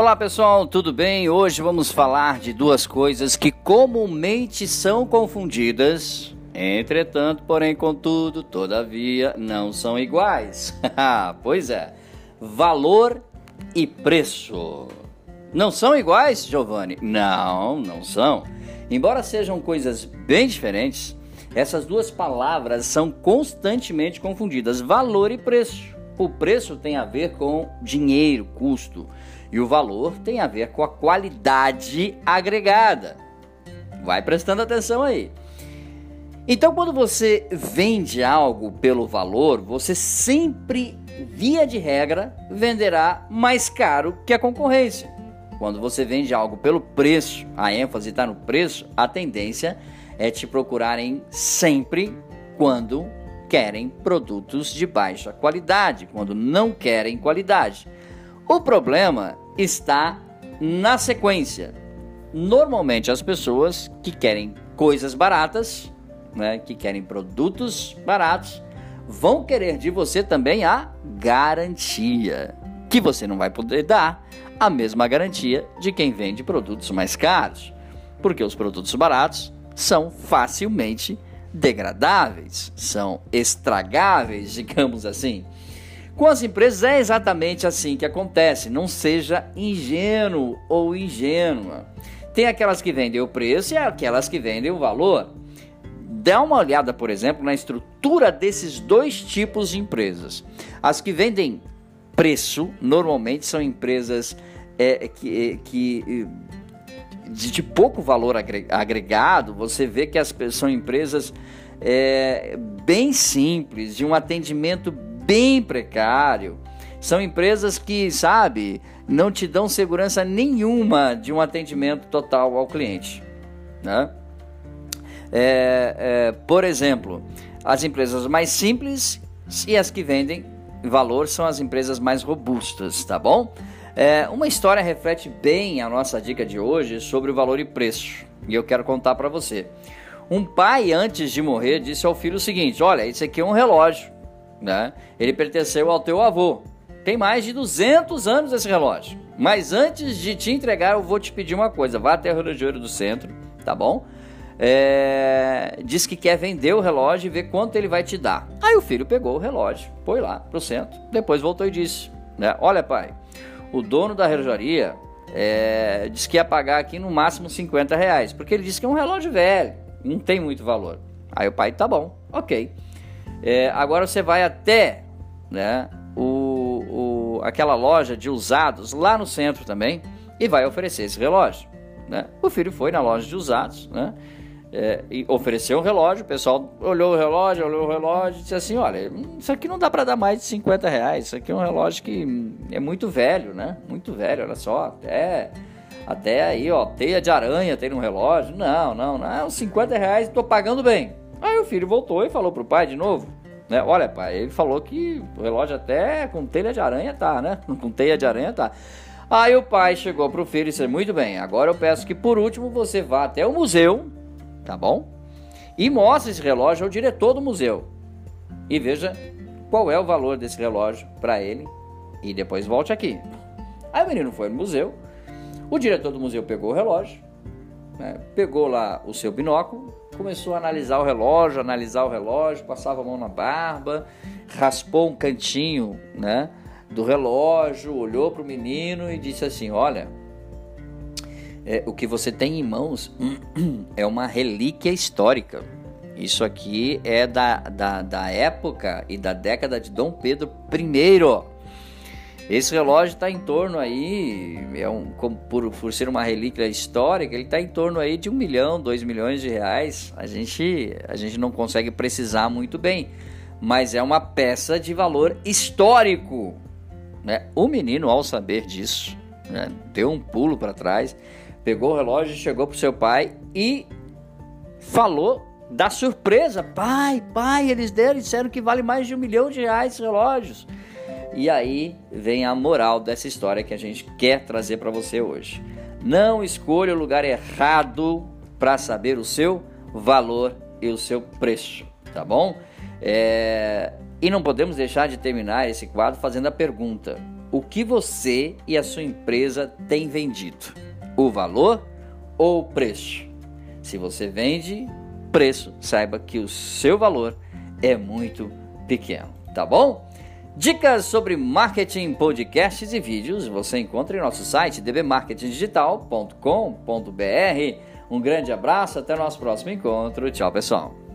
Olá pessoal, tudo bem? Hoje vamos falar de duas coisas que comumente são confundidas, entretanto, porém, contudo, todavia, não são iguais. pois é, valor e preço. Não são iguais, Giovanni? Não, não são. Embora sejam coisas bem diferentes, essas duas palavras são constantemente confundidas: valor e preço. O preço tem a ver com dinheiro, custo. E o valor tem a ver com a qualidade agregada. Vai prestando atenção aí. Então, quando você vende algo pelo valor, você sempre, via de regra, venderá mais caro que a concorrência. Quando você vende algo pelo preço, a ênfase está no preço, a tendência é te procurarem sempre quando querem produtos de baixa qualidade, quando não querem qualidade. O problema está na sequência. Normalmente as pessoas que querem coisas baratas, né, que querem produtos baratos, vão querer de você também a garantia, que você não vai poder dar a mesma garantia de quem vende produtos mais caros, porque os produtos baratos são facilmente degradáveis, são estragáveis, digamos assim. Com as empresas é exatamente assim que acontece. Não seja ingênuo ou ingênua. Tem aquelas que vendem o preço e aquelas que vendem o valor. Dá uma olhada, por exemplo, na estrutura desses dois tipos de empresas. As que vendem preço normalmente são empresas é, que, é, que de, de, pouco valor agregado. Você vê que as são empresas é, bem simples, de um atendimento bem precário. São empresas que, sabe, não te dão segurança nenhuma de um atendimento total ao cliente. Né? É, é, por exemplo, as empresas mais simples e as que vendem valor são as empresas mais robustas, tá bom? É, uma história reflete bem a nossa dica de hoje sobre o valor e preço, e eu quero contar para você. Um pai, antes de morrer, disse ao filho o seguinte: Olha, isso aqui é um relógio né? Ele pertenceu ao teu avô. Tem mais de 200 anos esse relógio. Mas antes de te entregar, eu vou te pedir uma coisa. Vá até o relojoeiro do centro, tá bom? É... Diz que quer vender o relógio e ver quanto ele vai te dar. Aí o filho pegou o relógio, foi lá pro centro. Depois voltou e disse: né? Olha, pai, o dono da relojaria é... disse que ia pagar aqui no máximo 50 reais, porque ele disse que é um relógio velho, não tem muito valor. Aí o pai, tá bom, ok. É, agora você vai até né, o, o, aquela loja de usados lá no centro também e vai oferecer esse relógio. Né? O filho foi na loja de usados né, é, ofereceu um relógio. O pessoal olhou o relógio, olhou o relógio e disse assim: Olha, isso aqui não dá para dar mais de 50 reais. Isso aqui é um relógio que é muito velho, né? Muito velho, olha só. Até, até aí, ó, teia de aranha tem no relógio. Não, não, não. 50 reais, estou pagando bem. Aí o filho voltou e falou pro pai de novo, né? Olha, pai, ele falou que o relógio até com telha de aranha tá, né? Com teia de aranha tá. Aí o pai chegou pro filho e disse: Muito bem, agora eu peço que por último você vá até o museu, tá bom? E mostre esse relógio ao diretor do museu. E veja qual é o valor desse relógio para ele. E depois volte aqui. Aí o menino foi no museu. O diretor do museu pegou o relógio, né? pegou lá o seu binóculo começou a analisar o relógio, analisar o relógio, passava a mão na barba, raspou um cantinho, né, do relógio, olhou para o menino e disse assim: Olha, é, o que você tem em mãos é uma relíquia histórica. Isso aqui é da, da, da época e da década de Dom Pedro I. Esse relógio está em torno aí, é um, por, por ser uma relíquia histórica, ele está em torno aí de um milhão, dois milhões de reais. A gente, a gente não consegue precisar muito bem, mas é uma peça de valor histórico. Né? O menino, ao saber disso, né, deu um pulo para trás, pegou o relógio, chegou para o seu pai e falou da surpresa: pai, pai, eles deram, disseram que vale mais de um milhão de reais relógios. E aí vem a moral dessa história que a gente quer trazer para você hoje. Não escolha o lugar errado para saber o seu valor e o seu preço, tá bom? É... E não podemos deixar de terminar esse quadro fazendo a pergunta: o que você e a sua empresa têm vendido: o valor ou o preço? Se você vende preço, saiba que o seu valor é muito pequeno, tá bom? Dicas sobre marketing, podcasts e vídeos você encontra em nosso site dbmarketingdigital.com.br. Um grande abraço, até o nosso próximo encontro. Tchau, pessoal.